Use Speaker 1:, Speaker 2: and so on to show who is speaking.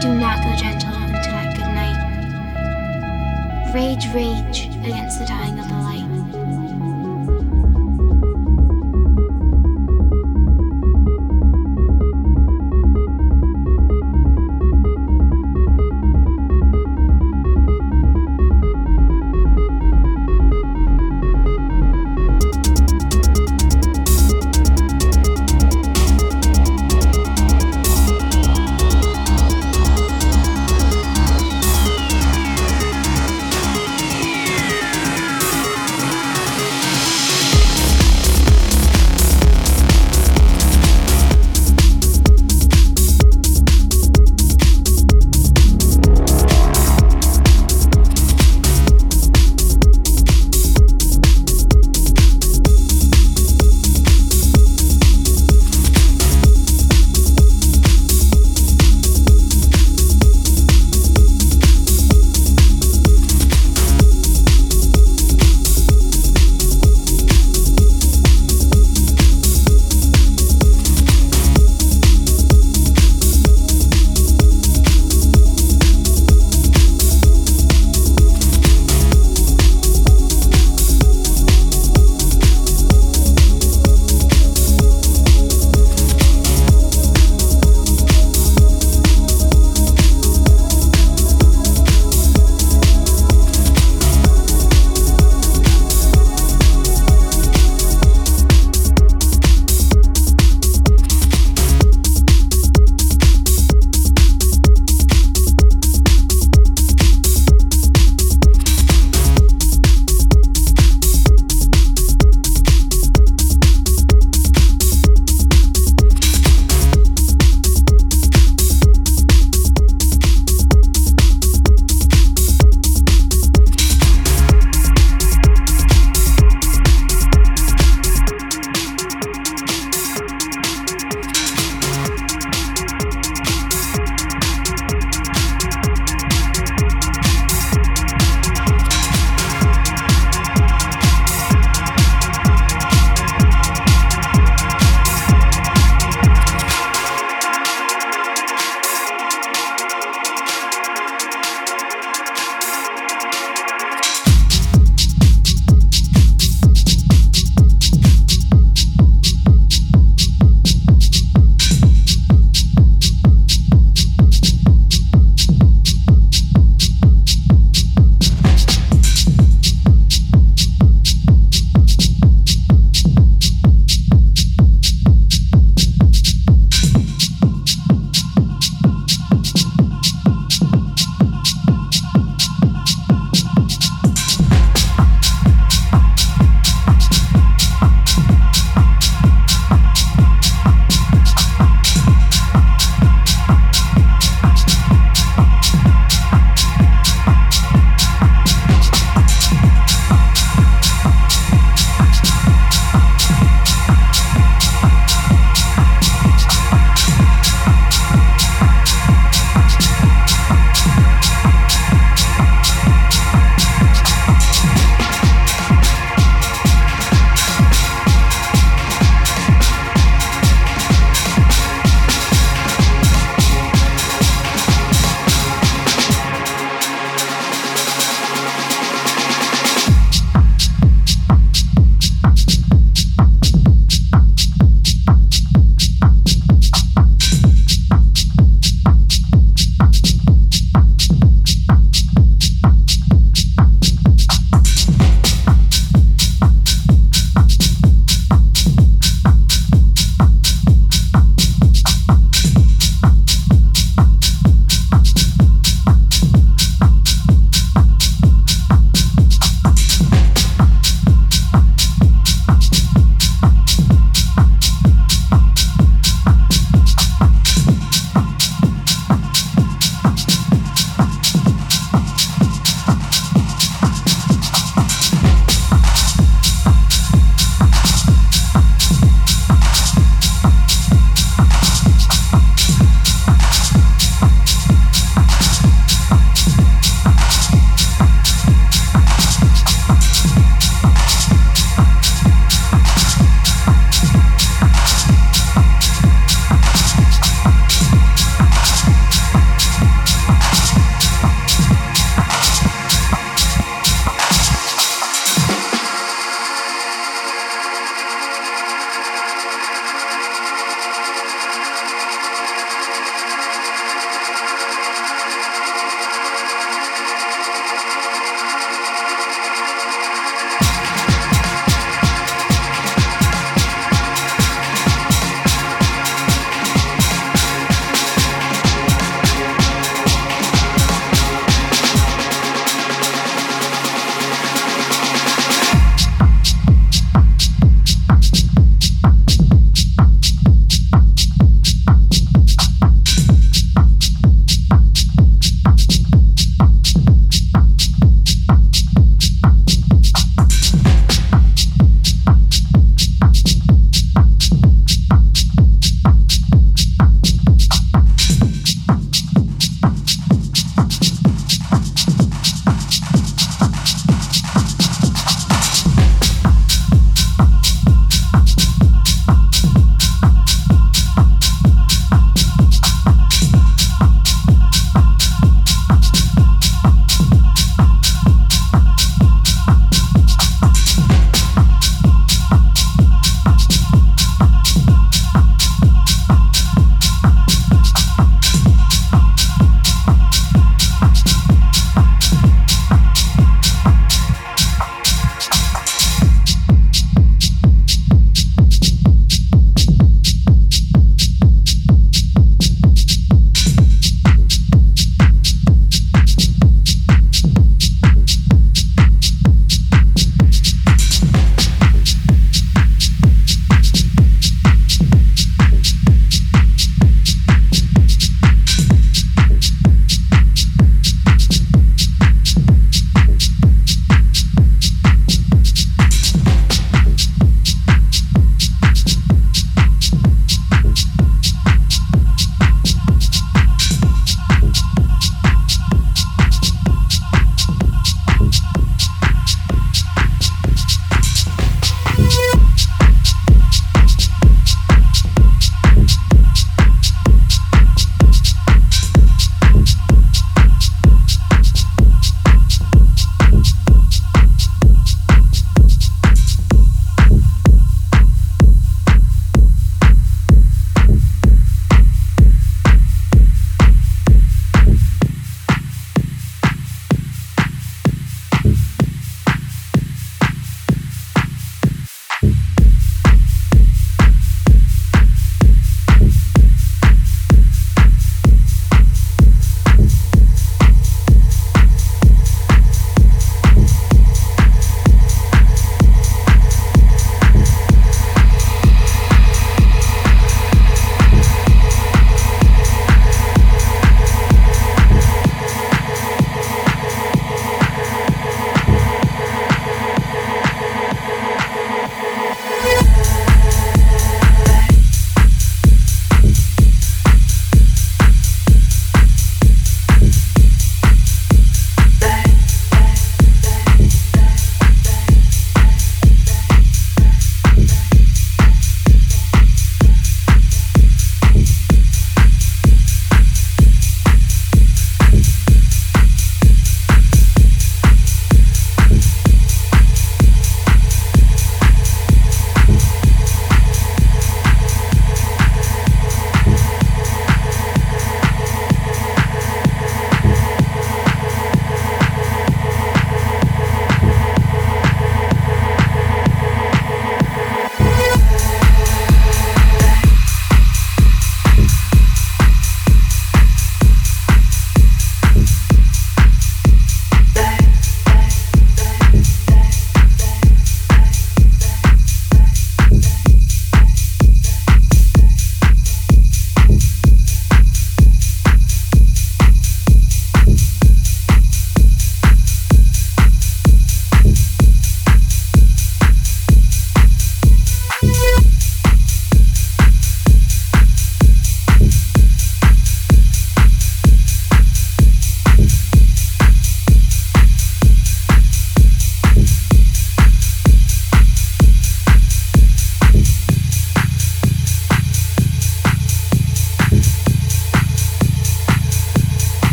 Speaker 1: Do not go gentle into that good night. Rage, rage against the dying of the light.